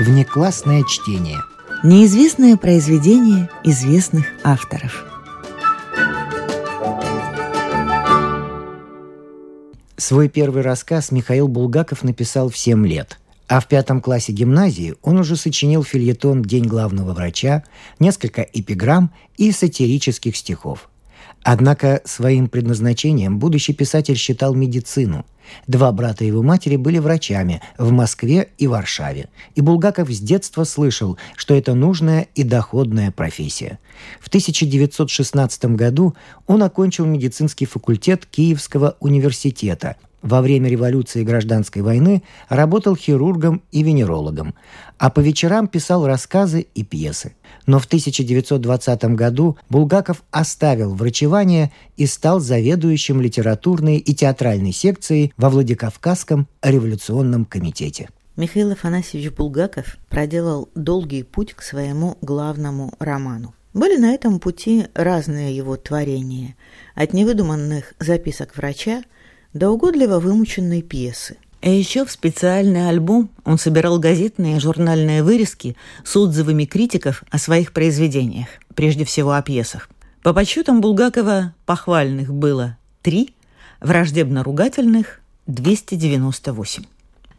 Внеклассное чтение. Неизвестное произведение известных авторов. Свой первый рассказ Михаил Булгаков написал в 7 лет. А в пятом классе гимназии он уже сочинил фильетон «День главного врача», несколько эпиграмм и сатирических стихов. Однако своим предназначением будущий писатель считал медицину. Два брата его матери были врачами в Москве и Варшаве, и Булгаков с детства слышал, что это нужная и доходная профессия. В 1916 году он окончил медицинский факультет Киевского университета – во время революции и гражданской войны работал хирургом и венерологом, а по вечерам писал рассказы и пьесы. Но в 1920 году Булгаков оставил врачевание и стал заведующим литературной и театральной секцией во Владикавказском революционном комитете. Михаил Афанасьевич Булгаков проделал долгий путь к своему главному роману. Были на этом пути разные его творения, от невыдуманных записок врача – до угодливо вымученной пьесы. А еще в специальный альбом он собирал газетные и журнальные вырезки с отзывами критиков о своих произведениях, прежде всего о пьесах. По подсчетам Булгакова похвальных было три, враждебно-ругательных – 298.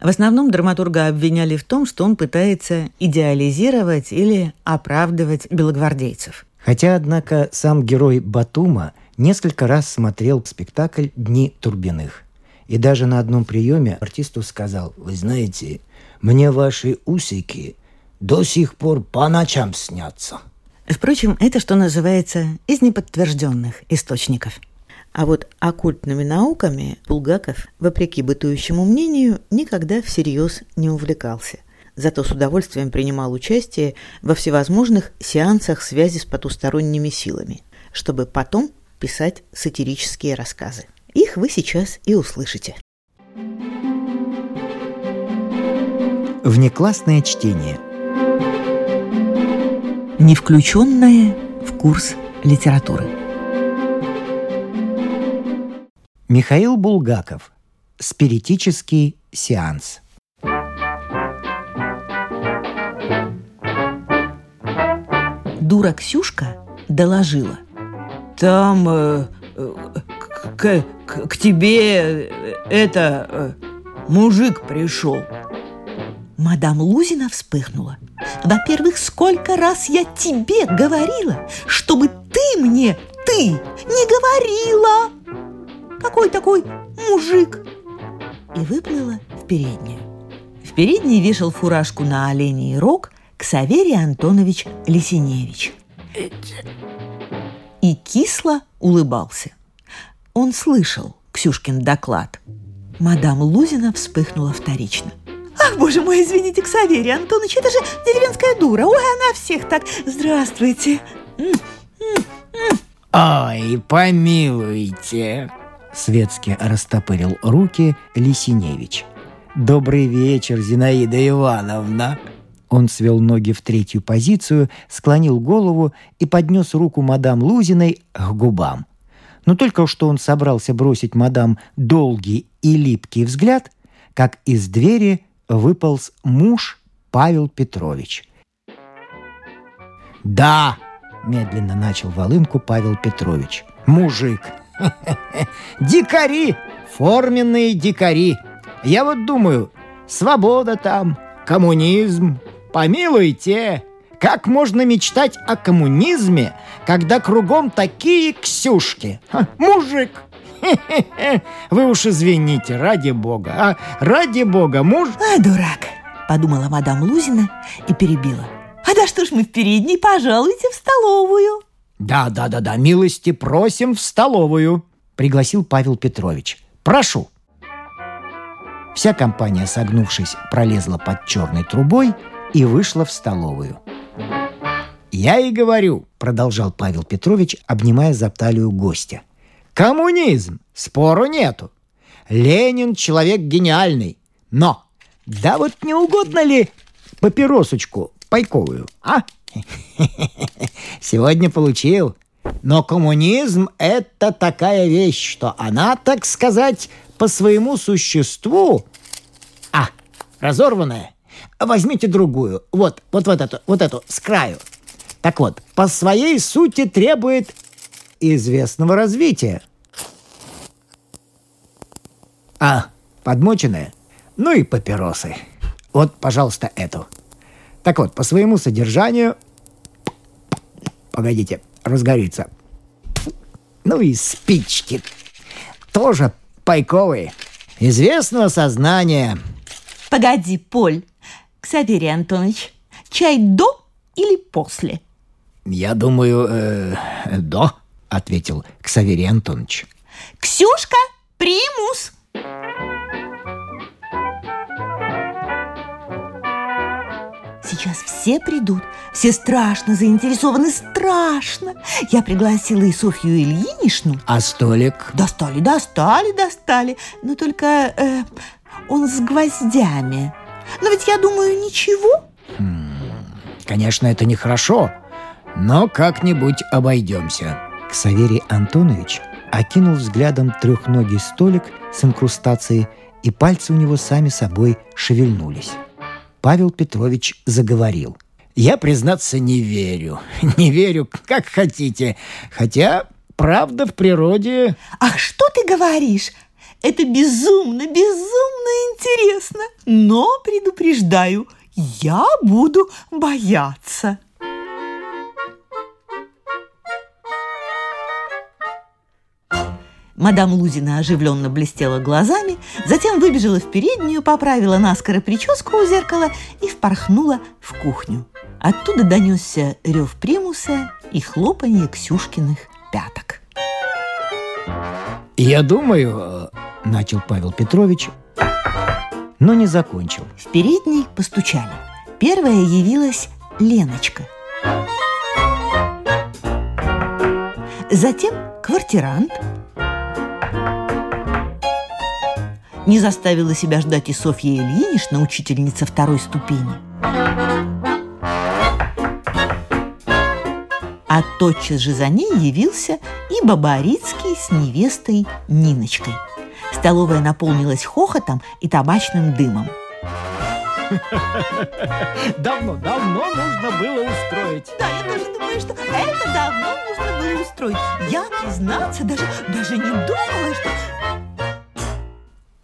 В основном драматурга обвиняли в том, что он пытается идеализировать или оправдывать белогвардейцев. Хотя, однако, сам герой Батума несколько раз смотрел спектакль «Дни Турбиных». И даже на одном приеме артисту сказал, «Вы знаете, мне ваши усики до сих пор по ночам снятся». Впрочем, это, что называется, из неподтвержденных источников. А вот оккультными науками Булгаков, вопреки бытующему мнению, никогда всерьез не увлекался. Зато с удовольствием принимал участие во всевозможных сеансах связи с потусторонними силами, чтобы потом писать сатирические рассказы. Их вы сейчас и услышите. Внеклассное чтение. Не включенное в курс литературы. Михаил Булгаков. Спиритический сеанс. Дура Ксюшка доложила – там э, к, к, к тебе э, это э, мужик пришел. Мадам Лузина вспыхнула. Во-первых, сколько раз я тебе говорила, чтобы ты мне, ты, не говорила. Какой такой мужик? И выплыла в переднюю. В передней вешал фуражку на оленей рог Ксаверий Антонович Лисиневич и кисло улыбался. Он слышал Ксюшкин доклад. Мадам Лузина вспыхнула вторично. «Ах, боже мой, извините, Ксаверий Антонович, это же деревенская дура. Ой, она всех так... Здравствуйте!» «Ой, помилуйте!» Светски растопырил руки Лисиневич. «Добрый вечер, Зинаида Ивановна!» Он свел ноги в третью позицию, склонил голову и поднес руку мадам Лузиной к губам. Но только что он собрался бросить мадам долгий и липкий взгляд, как из двери выполз муж Павел Петрович. «Да!» – медленно начал волынку Павел Петрович. «Мужик! Дикари! Форменные дикари! Я вот думаю, свобода там, коммунизм, Помилуйте, как можно мечтать о коммунизме, когда кругом такие Ксюшки? Ха, мужик! Вы уж извините, ради бога, а ради бога, муж... А, дурак, подумала мадам Лузина и перебила. А да что ж мы в передней, пожалуйте в столовую. Да, да, да, да, милости просим в столовую, пригласил Павел Петрович. Прошу. Вся компания, согнувшись, пролезла под черной трубой – и вышла в столовую. «Я и говорю», — продолжал Павел Петрович, обнимая за талию гостя. «Коммунизм! Спору нету. Ленин — человек гениальный. Но, да вот не угодно ли папиросочку пайковую, а? Сегодня получил. Но коммунизм — это такая вещь, что она, так сказать, по своему существу, а, разорванная, возьмите другую. Вот, вот, вот эту, вот эту, с краю. Так вот, по своей сути требует известного развития. А, подмоченная? Ну и папиросы. Вот, пожалуйста, эту. Так вот, по своему содержанию... Погодите, разгорится. Ну и спички. Тоже пайковые. Известного сознания. Погоди, Поль. Ксаверий Антонович, чай до или после? Я думаю, э, до, ответил Ксаверий Антонович. Ксюшка, примус! Сейчас все придут, все страшно заинтересованы, страшно. Я пригласила и Софью Ильиничну. А столик? Достали, достали, достали. Но только э, он с гвоздями. Но ведь я думаю, ничего. Конечно, это нехорошо, но как-нибудь обойдемся. Ксаверий Антонович окинул взглядом трехногий столик с инкрустацией, и пальцы у него сами собой шевельнулись. Павел Петрович заговорил. «Я, признаться, не верю. Не верю, как хотите. Хотя, правда в природе...» Ах, что ты говоришь? Это безумно, безумно интересно. Но предупреждаю, я буду бояться. Мадам Лузина оживленно блестела глазами, затем выбежала в переднюю, поправила наскоро прическу у зеркала и впорхнула в кухню. Оттуда донесся рев примуса и хлопанье Ксюшкиных пяток. «Я думаю...» — начал Павел Петрович, но не закончил. В передней постучали. Первая явилась Леночка. Затем квартирант. Не заставила себя ждать и Софья Ильинична, учительница второй ступени. А тотчас же за ней явился и Бабарицкий с невестой Ниночкой. Столовая наполнилась хохотом и табачным дымом. Давно, давно нужно было устроить. Да, я тоже думаю, что это давно нужно было устроить. Я, признаться, даже, даже не думала, что...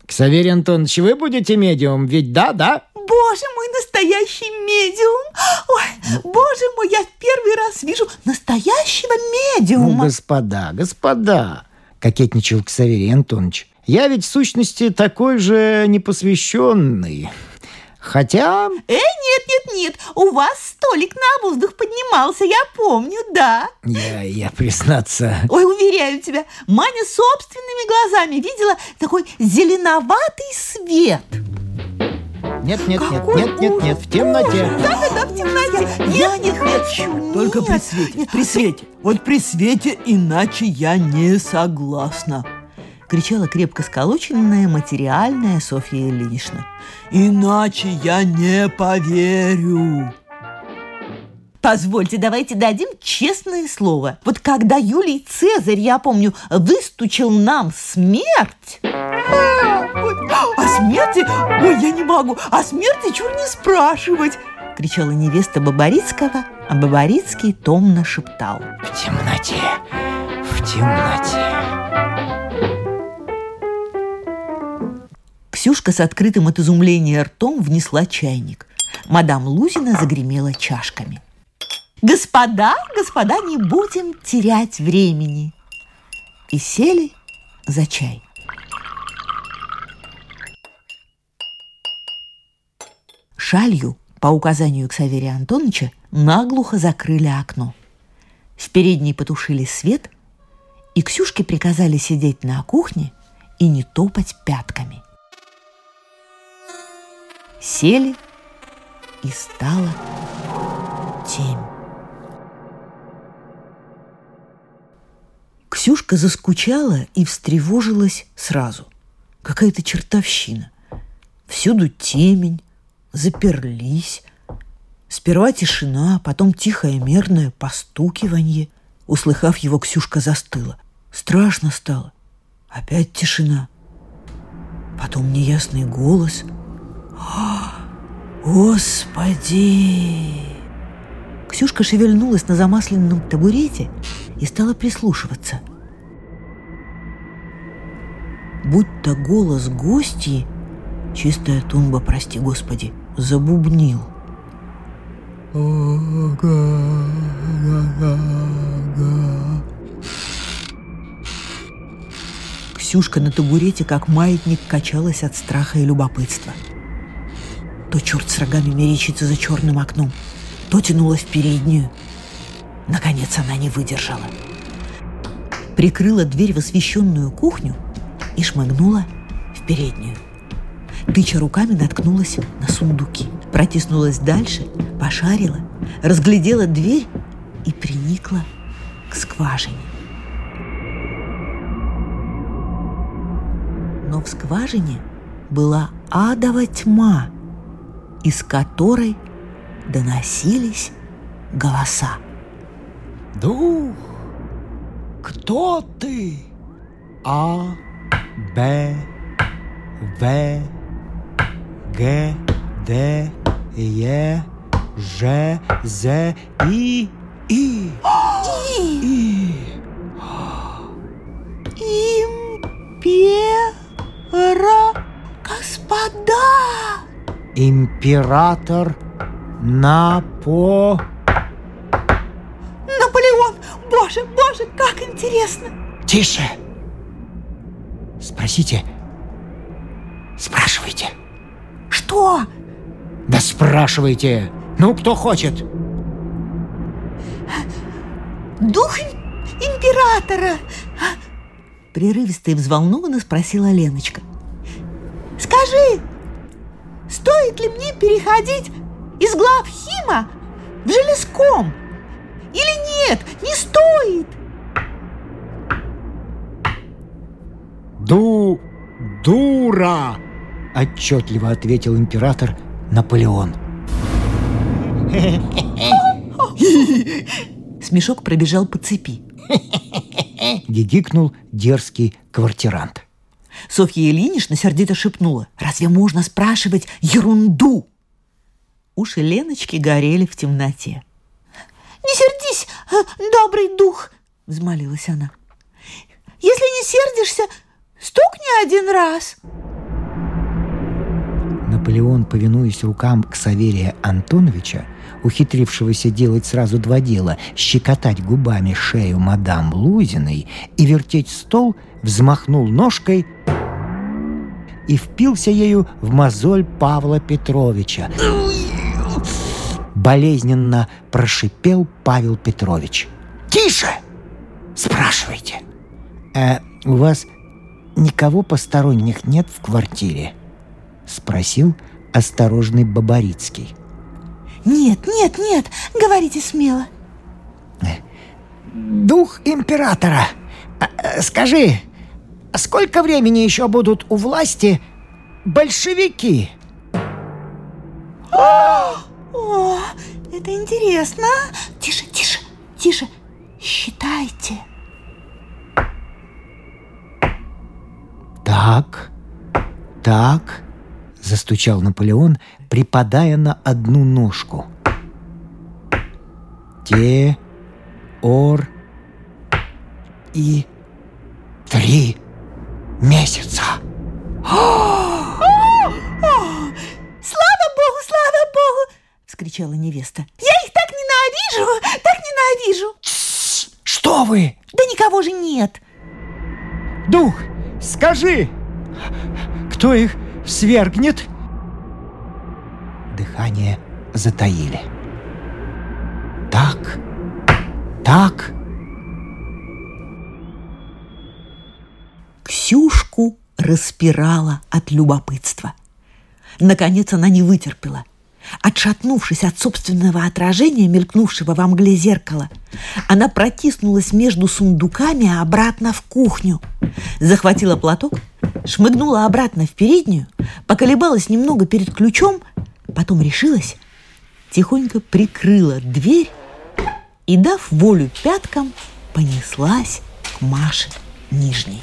Ксаверий Антонович, вы будете медиум, ведь да, да? Боже мой, настоящий медиум! Ой, боже мой, я в первый раз вижу настоящего Ну, медиума. господа, господа, кокетничал Ксаверий Антонович. Я ведь в сущности такой же непосвященный. Хотя... Э, нет, нет, нет, у вас столик на воздух поднимался, я помню, да. Я, я признаться... Ой, уверяю тебя, Маня собственными глазами видела такой зеленоватый свет. Нет, нет, нет, Какой нет, нет, нет, в темноте. Да-да-да, в темноте. Я не хочу, Только при нет. свете, Нет, при свете. Вот при свете, иначе я не согласна. Кричала крепко сколоченная материальная Софья Ильинична. Иначе я не поверю. Позвольте, давайте дадим честное слово. Вот когда Юлий Цезарь, я помню, выстучил нам смерть... А, О смерти? Ой, я не могу. О смерти чур не спрашивать. Кричала невеста Бабарицкого, а Бабарицкий томно шептал. В темноте, в темноте. Ксюшка с открытым от изумления ртом внесла чайник. Мадам Лузина загремела чашками. «Господа, господа, не будем терять времени!» И сели за чай. Шалью, по указанию Ксаверия Антоновича, наглухо закрыли окно. В передней потушили свет, и Ксюшке приказали сидеть на кухне и не топать пятками. Сели, и стала темь. Ксюшка заскучала и встревожилась сразу. Какая-то чертовщина. Всюду темень, заперлись. Сперва тишина, потом тихое мерное постукивание. Услыхав его, Ксюшка застыла. Страшно стало. Опять тишина. Потом неясный голос. Господи! Ксюшка шевельнулась на замасленном табурете и стала прислушиваться. Будь то голос гостьи, чистая тумба, прости господи, забубнил. Ксюшка на табурете, как маятник, качалась от страха и любопытства. То черт с рогами мерещится за черным окном – то тянулась в переднюю. Наконец она не выдержала. Прикрыла дверь в освещенную кухню и шмыгнула в переднюю. Тыча руками наткнулась на сундуки. Протиснулась дальше, пошарила, разглядела дверь и приникла к скважине. Но в скважине была адова тьма, из которой доносились голоса. Дух, кто ты? А, Б, В, Г, Д, Е, Ж, З, И, И. И. Импера, господа! Император Напо... Наполеон! Боже, боже, как интересно! Тише! Спросите. Спрашивайте. Что? Да спрашивайте. Ну, кто хочет. Дух императора. Прерывисто и взволнованно спросила Леночка. Скажи, стоит ли мне переходить из глав Хима в Железком? Или нет, не стоит? Ду... дура! Отчетливо ответил император Наполеон. Смешок пробежал по цепи. Гигикнул дерзкий квартирант. Софья Ильинична сердито шепнула. «Разве можно спрашивать ерунду?» Уши Леночки горели в темноте. «Не сердись, э, добрый дух!» — взмолилась она. «Если не сердишься, стукни один раз!» Наполеон, повинуясь рукам Ксаверия Антоновича, ухитрившегося делать сразу два дела – щекотать губами шею мадам Лузиной и вертеть стол, взмахнул ножкой и впился ею в мозоль Павла Петровича болезненно прошипел Павел Петрович. «Тише! Спрашивайте. А у вас никого посторонних нет в квартире?» Спросил осторожный Бабарицкий. «Нет, нет, нет, говорите смело». «Дух императора, а, скажи, сколько времени еще будут у власти большевики?» О, это интересно. Тише, тише, тише. Считайте. Так, так, застучал Наполеон, припадая на одну ножку. Те, ор и три месяца. вскричала невеста. «Я их так ненавижу! Так ненавижу!» Что вы? Да никого же нет! Дух, скажи, кто их свергнет? Дыхание затаили. Так, так. Ксюшку распирала от любопытства. Наконец она не вытерпела – Отшатнувшись от собственного отражения, мелькнувшего во мгле зеркала, она протиснулась между сундуками обратно в кухню. Захватила платок, шмыгнула обратно в переднюю, поколебалась немного перед ключом, потом решилась, тихонько прикрыла дверь и, дав волю пяткам, понеслась к Маше Нижней.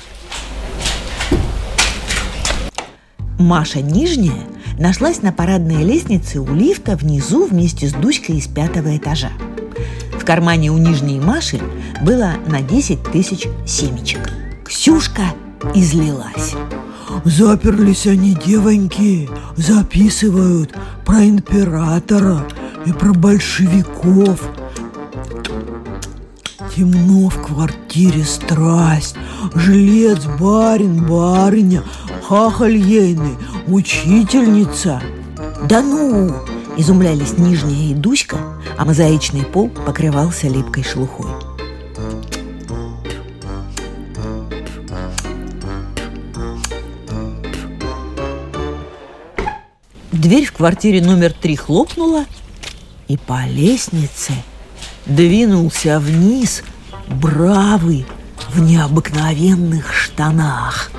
Маша Нижняя нашлась на парадной лестнице у лифта внизу вместе с Дуськой из пятого этажа. В кармане у нижней Маши было на 10 тысяч семечек. Ксюшка излилась. Заперлись они, девоньки, записывают про императора и про большевиков. Темно в квартире страсть, жилец, барин, барыня, хахаль ейный, учительница. Да ну! Изумлялись нижняя и Дуська, а мозаичный пол покрывался липкой шелухой. Дверь в квартире номер три хлопнула, и по лестнице двинулся вниз бравый в необыкновенных штанах.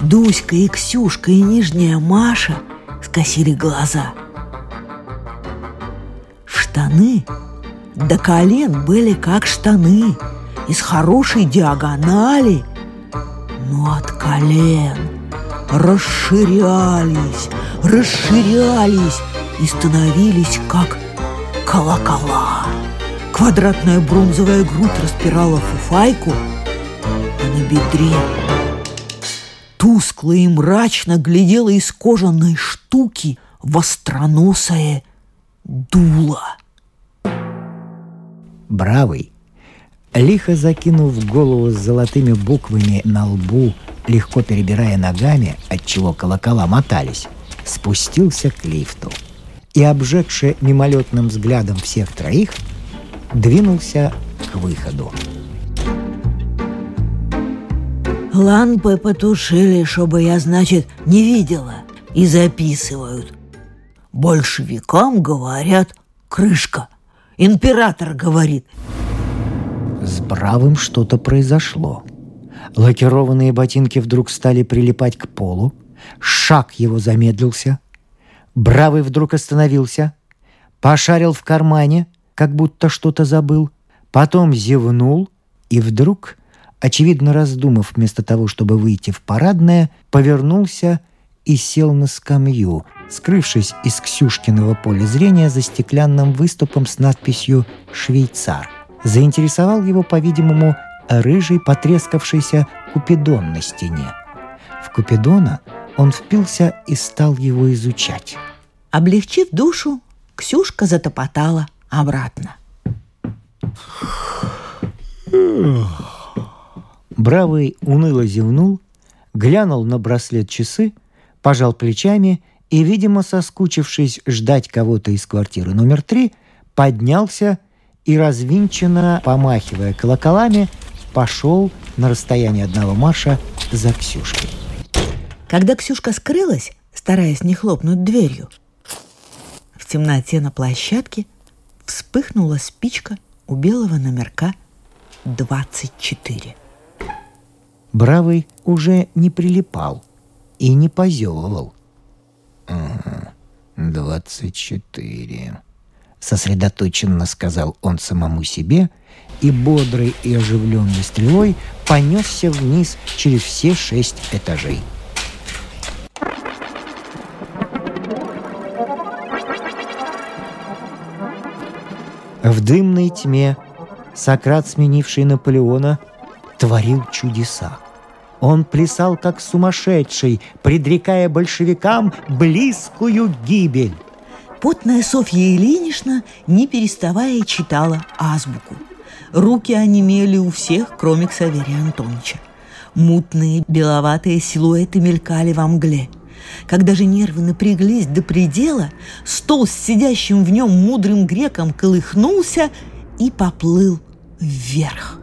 Дуська и Ксюшка и нижняя Маша скосили глаза. Штаны до колен были как штаны, из хорошей диагонали, но от колен расширялись, расширялись и становились как колокола. Квадратная бронзовая грудь распирала фуфайку, а на бедре тускло и мрачно глядела из кожаной штуки востроносое дуло. Бравый, лихо закинув голову с золотыми буквами на лбу, легко перебирая ногами, отчего колокола мотались, спустился к лифту и, обжегши мимолетным взглядом всех троих, двинулся к выходу. Лампы потушили, чтобы я, значит, не видела, и записывают. Большевикам говорят крышка. Император говорит. С Бравым что-то произошло. Лакированные ботинки вдруг стали прилипать к полу, шаг его замедлился. Бравый вдруг остановился, пошарил в кармане, как будто что-то забыл, потом зевнул и вдруг, очевидно раздумав вместо того, чтобы выйти в парадное, повернулся и сел на скамью, скрывшись из Ксюшкиного поля зрения за стеклянным выступом с надписью «Швейцар». Заинтересовал его, по-видимому, рыжий потрескавшийся купидон на стене. В купидона он впился и стал его изучать. Облегчив душу, Ксюшка затопотала обратно. Бравый уныло зевнул, глянул на браслет часы, пожал плечами и, видимо, соскучившись ждать кого-то из квартиры номер три, поднялся и, развинченно помахивая колоколами, пошел на расстояние одного марша за Ксюшкой. Когда Ксюшка скрылась, стараясь не хлопнуть дверью, в темноте на площадке вспыхнула спичка у белого номерка 24. Бравый уже не прилипал и не позевывал. «Ага, двадцать четыре», — сосредоточенно сказал он самому себе — и бодрой и оживленной стрелой понесся вниз через все шесть этажей. В дымной тьме Сократ, сменивший Наполеона, творил чудеса. Он плясал как сумасшедший, предрекая большевикам близкую гибель. Потная Софья Ильинична, не переставая, читала азбуку. Руки онемели у всех, кроме Ксаверия Антоновича. Мутные беловатые силуэты мелькали во мгле. Когда же нервы напряглись до предела, стол с сидящим в нем мудрым греком колыхнулся и поплыл вверх.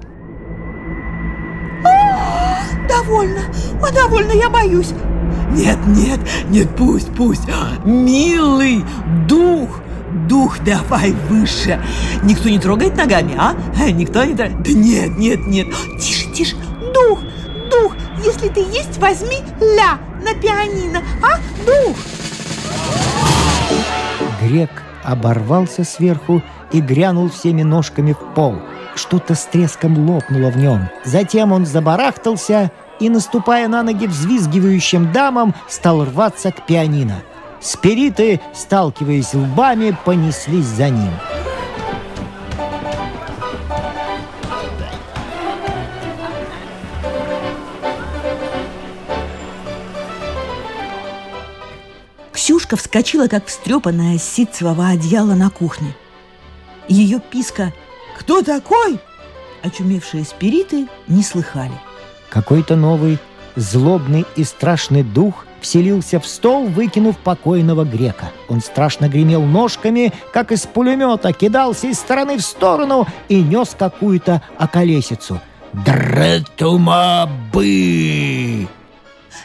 Довольно, о, довольно, я боюсь. Нет, нет, нет, пусть, пусть. Милый дух, дух давай выше. Никто не трогает ногами, а? Э, никто не трогает. Да нет, нет, нет. Тише, тише. Дух, дух, если ты есть, возьми ля на пианино, а? Дух. Грек оборвался сверху и грянул всеми ножками в пол. Что-то с треском лопнуло в нем. Затем он забарахтался и, наступая на ноги взвизгивающим дамам, стал рваться к пианино. Спириты, сталкиваясь лбами, понеслись за ним. Ксюшка вскочила, как встрепанная с ситцевого одеяла на кухне. Ее писка «Кто такой?» очумевшие спириты не слыхали. Какой-то новый, злобный и страшный дух вселился в стол, выкинув покойного грека. Он страшно гремел ножками, как из пулемета, кидался из стороны в сторону и нес какую-то околесицу. «Дретумабы!»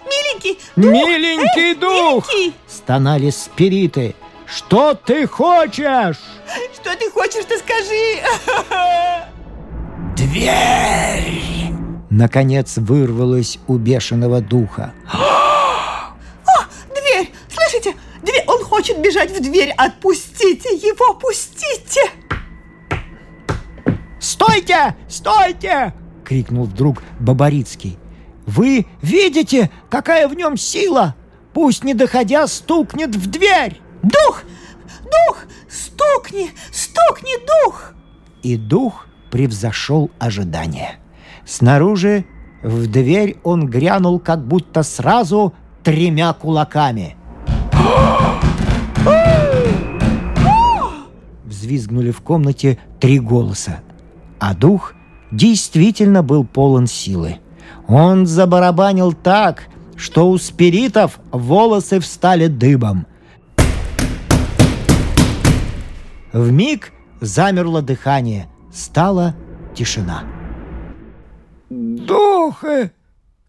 Миленький, дух! «Миленький дух!» миленький! Стонали спириты. «Что ты хочешь?» Что ты хочешь, ты скажи! «Дверь!» Наконец вырвалось у бешеного духа. Дверь! Слышите? Дверь! Он хочет бежать в дверь! Отпустите его! Пустите! «Стойте! Стойте!» — крикнул вдруг Бабарицкий. «Вы видите, какая в нем сила? Пусть, не доходя, стукнет в дверь!» Дух! Дух! Стукни! Стукни, дух! И дух превзошел ожидания. Снаружи в дверь он грянул как будто сразу тремя кулаками. Взвизгнули в комнате три голоса. А дух действительно был полон силы. Он забарабанил так, что у спиритов волосы встали дыбом. В миг замерло дыхание, стала тишина. «Духы!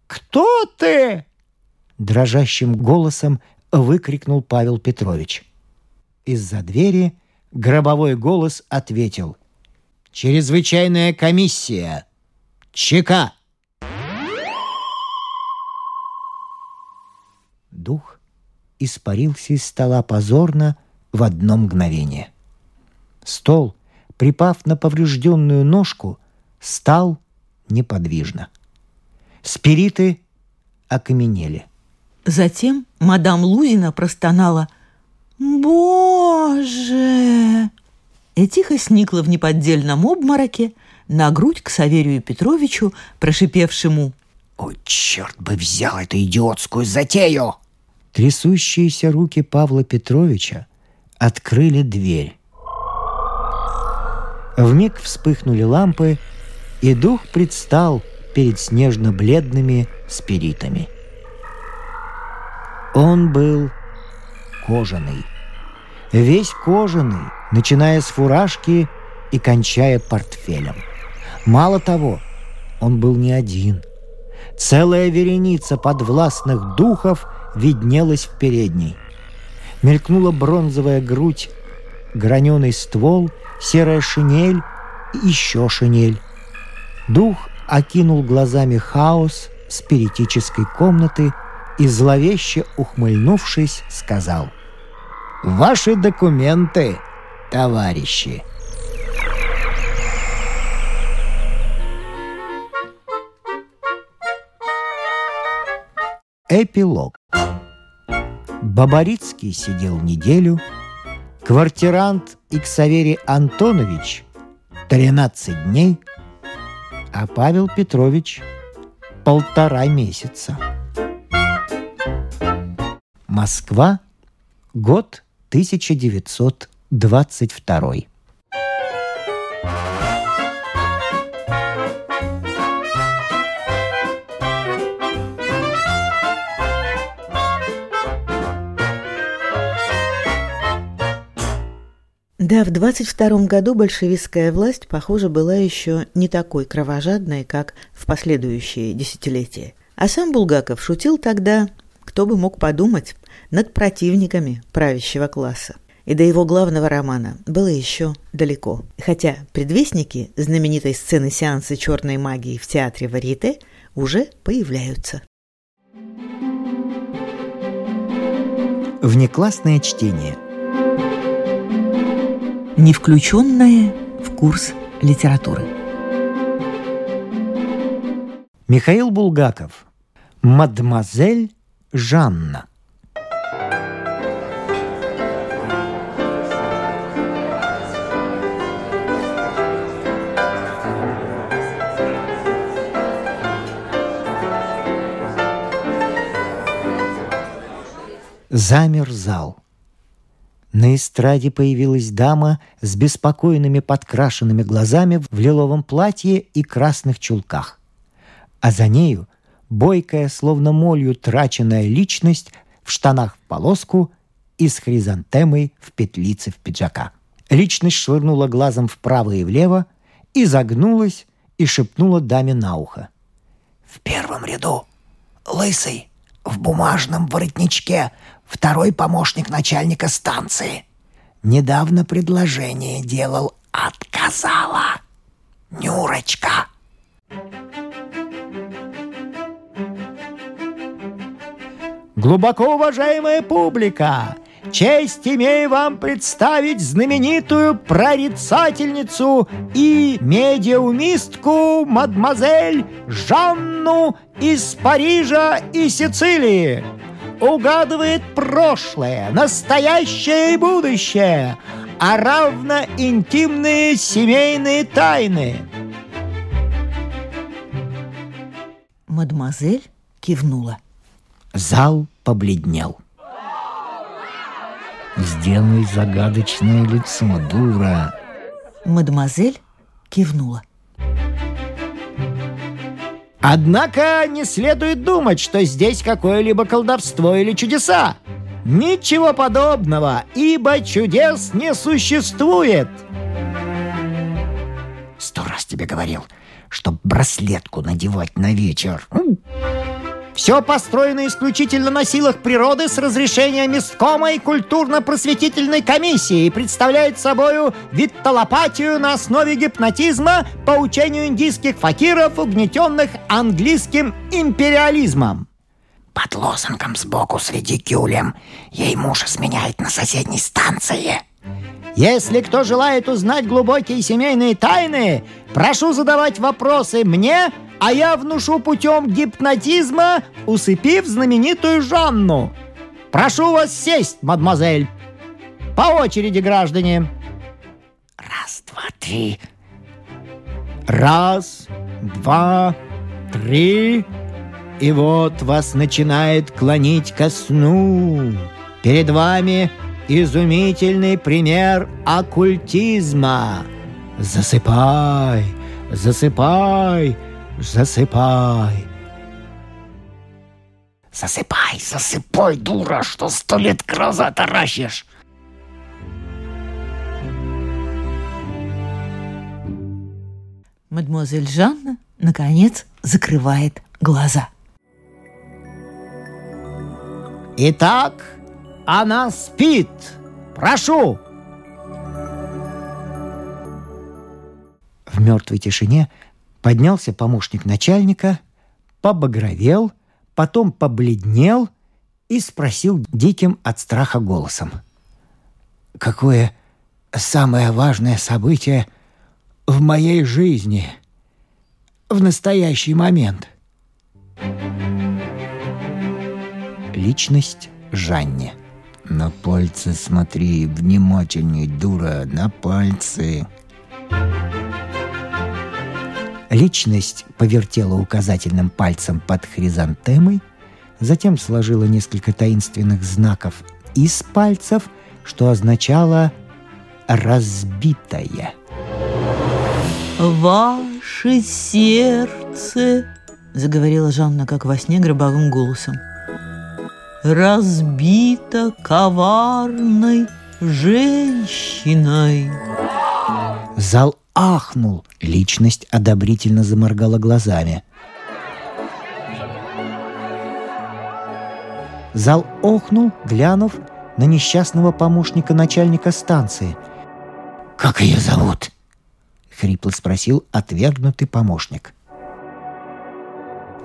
Кто ты?» Дрожащим голосом выкрикнул Павел Петрович. Из-за двери гробовой голос ответил. «Чрезвычайная комиссия! ЧК!» Дух испарился из стола позорно в одно мгновение. Стол, припав на поврежденную ножку, стал неподвижно. Спириты окаменели. Затем мадам Лузина простонала «Боже!» и тихо сникла в неподдельном обмороке на грудь к Саверию Петровичу, прошипевшему «О, черт бы взял эту идиотскую затею!» Трясущиеся руки Павла Петровича открыли дверь. Вмиг вспыхнули лампы, и дух предстал перед снежно-бледными спиритами. Он был кожаный. Весь кожаный, начиная с фуражки и кончая портфелем. Мало того, он был не один. Целая вереница подвластных духов виднелась в передней. Мелькнула бронзовая грудь, граненый ствол, серая шинель и еще шинель. Дух окинул глазами хаос спиритической комнаты и, зловеще ухмыльнувшись, сказал «Ваши документы, товарищи!» Эпилог Бабарицкий сидел неделю, квартирант Иксаверий Антонович – 13 дней, а Павел Петрович – полтора месяца. Москва, год 1922. Да, в 22 году большевистская власть, похоже, была еще не такой кровожадной, как в последующие десятилетия. А сам Булгаков шутил тогда, кто бы мог подумать, над противниками правящего класса. И до его главного романа было еще далеко. Хотя предвестники знаменитой сцены сеанса черной магии в театре Варьете уже появляются. Внеклассное чтение. «Не включенное в курс литературы». Михаил Булгаков Мадемуазель Жанна. Замер зал. На эстраде появилась дама с беспокойными подкрашенными глазами в лиловом платье и красных чулках. А за нею бойкая, словно молью траченная личность в штанах в полоску и с хризантемой в петлице в пиджака. Личность швырнула глазом вправо и влево, и загнулась и шепнула даме на ухо. «В первом ряду лысый, в бумажном воротничке, второй помощник начальника станции. Недавно предложение делал, отказала. Нюрочка. Глубоко уважаемая публика, честь имею вам представить знаменитую прорицательницу и медиумистку мадемуазель Жанну из Парижа и Сицилии угадывает прошлое, настоящее и будущее, а равно интимные семейные тайны. Мадемуазель кивнула. Зал побледнел. «Сделай загадочное лицо, дура!» Мадемуазель кивнула. Однако не следует думать, что здесь какое-либо колдовство или чудеса. Ничего подобного, ибо чудес не существует. Сто раз тебе говорил, чтоб браслетку надевать на вечер. Все построено исключительно на силах природы с разрешения месткома и культурно-просветительной комиссии и представляет собою виттолопатию на основе гипнотизма по учению индийских факиров, угнетенных английским империализмом. Под лозунгом сбоку с редикюлем ей мужа сменяет на соседней станции. Если кто желает узнать глубокие семейные тайны, прошу задавать вопросы мне – а я внушу путем гипнотизма, усыпив знаменитую Жанну. Прошу вас сесть, мадемуазель. По очереди, граждане. Раз, два, три. Раз, два, три. И вот вас начинает клонить ко сну. Перед вами изумительный пример оккультизма. Засыпай, засыпай, засыпай. Засыпай, засыпай, дура, что сто лет глаза таращишь. Мадемуазель Жанна, наконец, закрывает глаза. Итак, она спит. Прошу. В мертвой тишине Поднялся помощник начальника, побагровел, потом побледнел и спросил диким от страха голосом. «Какое самое важное событие в моей жизни в настоящий момент?» Личность Жанне. «На пальцы смотри, внимательней, дура, на пальцы!» Личность повертела указательным пальцем под хризантемой, затем сложила несколько таинственных знаков из пальцев, что означало «разбитое». «Ваше сердце», — заговорила Жанна, как во сне, гробовым голосом, «разбито коварной женщиной». Зал ахнул. Личность одобрительно заморгала глазами. Зал охнул, глянув на несчастного помощника начальника станции. «Как ее зовут?» — хрипло спросил отвергнутый помощник.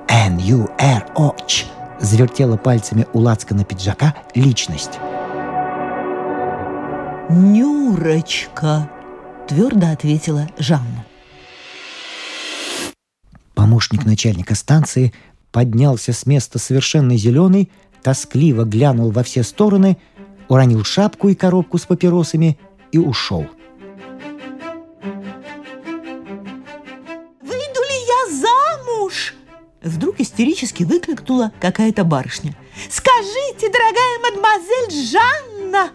«Н-Ю-Р-О-Ч!» — завертела пальцами у лацкана пиджака личность. «Нюрочка!» твердо ответила Жанна. Помощник начальника станции поднялся с места совершенно зеленый, тоскливо глянул во все стороны, уронил шапку и коробку с папиросами и ушел. Вдруг истерически выкрикнула какая-то барышня. Скажите, дорогая мадемуазель Жанна!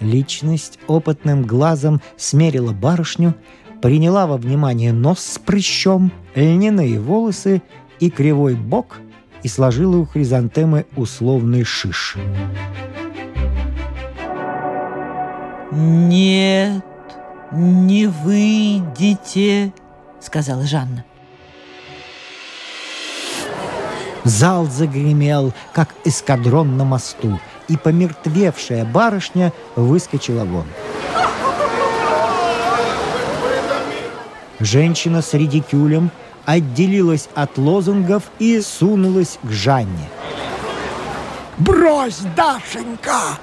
Личность опытным глазом смерила барышню, приняла во внимание нос с прыщом, льняные волосы и кривой бок и сложила у хризантемы условный шиш. «Нет, не выйдете», — сказала Жанна. Зал загремел, как эскадрон на мосту, и помертвевшая барышня выскочила вон. Женщина с редикюлем отделилась от лозунгов и сунулась к Жанне. Брось, Дашенька!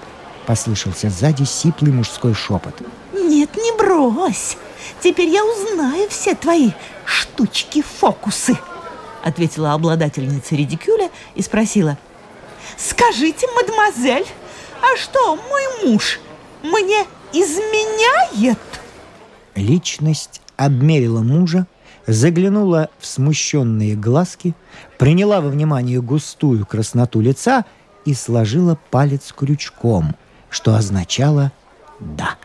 Послышался сзади сиплый мужской шепот. Нет, не брось. Теперь я узнаю все твои штучки-фокусы. Ответила обладательница редикюля и спросила. Скажите, мадемуазель, а что, мой муж мне изменяет? Личность обмерила мужа, заглянула в смущенные глазки, приняла во внимание густую красноту лица и сложила палец крючком, что означало «да».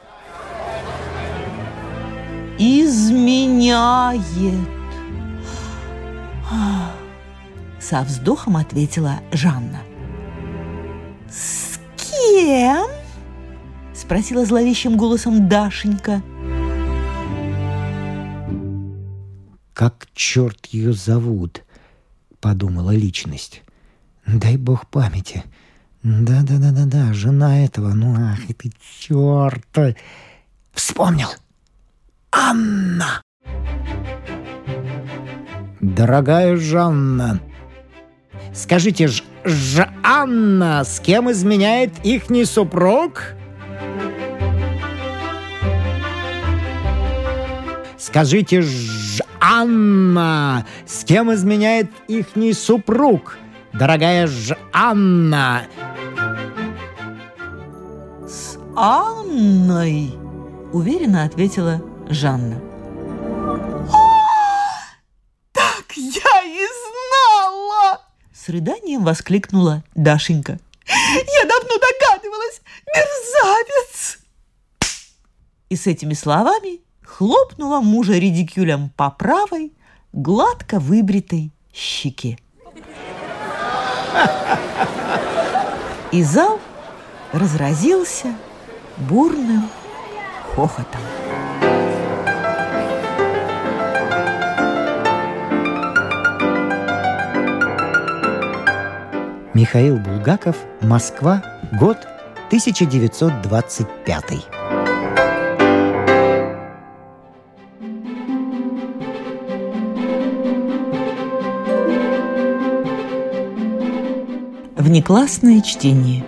«Изменяет!» Со вздохом ответила Жанна. С кем? Спросила зловещим голосом Дашенька. «Как черт ее зовут?» — подумала личность. «Дай бог памяти. Да-да-да-да-да, жена этого, ну ах, это черт!» «Вспомнил! Анна!» «Дорогая Жанна, скажите ж, ж Анна, с кем изменяет ихний супруг?» Скажите ж, Анна, с кем изменяет ихний супруг? Дорогая ж Анна. С Анной, уверенно ответила Жанна. С рыданием воскликнула Дашенька. Я давно догадывалась! Мерзавец! И с этими словами хлопнула мужа редикюлем по правой, гладко выбритой щеке. И зал разразился бурным хохотом. Михаил Булгаков, Москва, год 1925. Внеклассное чтение.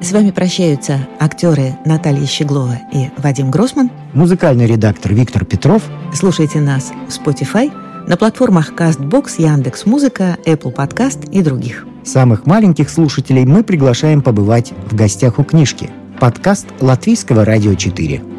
С вами прощаются актеры Наталья Щеглова и Вадим Гросман. Музыкальный редактор Виктор Петров. Слушайте нас в Spotify, на платформах CastBox, Яндекс.Музыка, Apple Podcast и других. Самых маленьких слушателей мы приглашаем побывать в гостях у книжки. Подкаст Латвийского радио 4.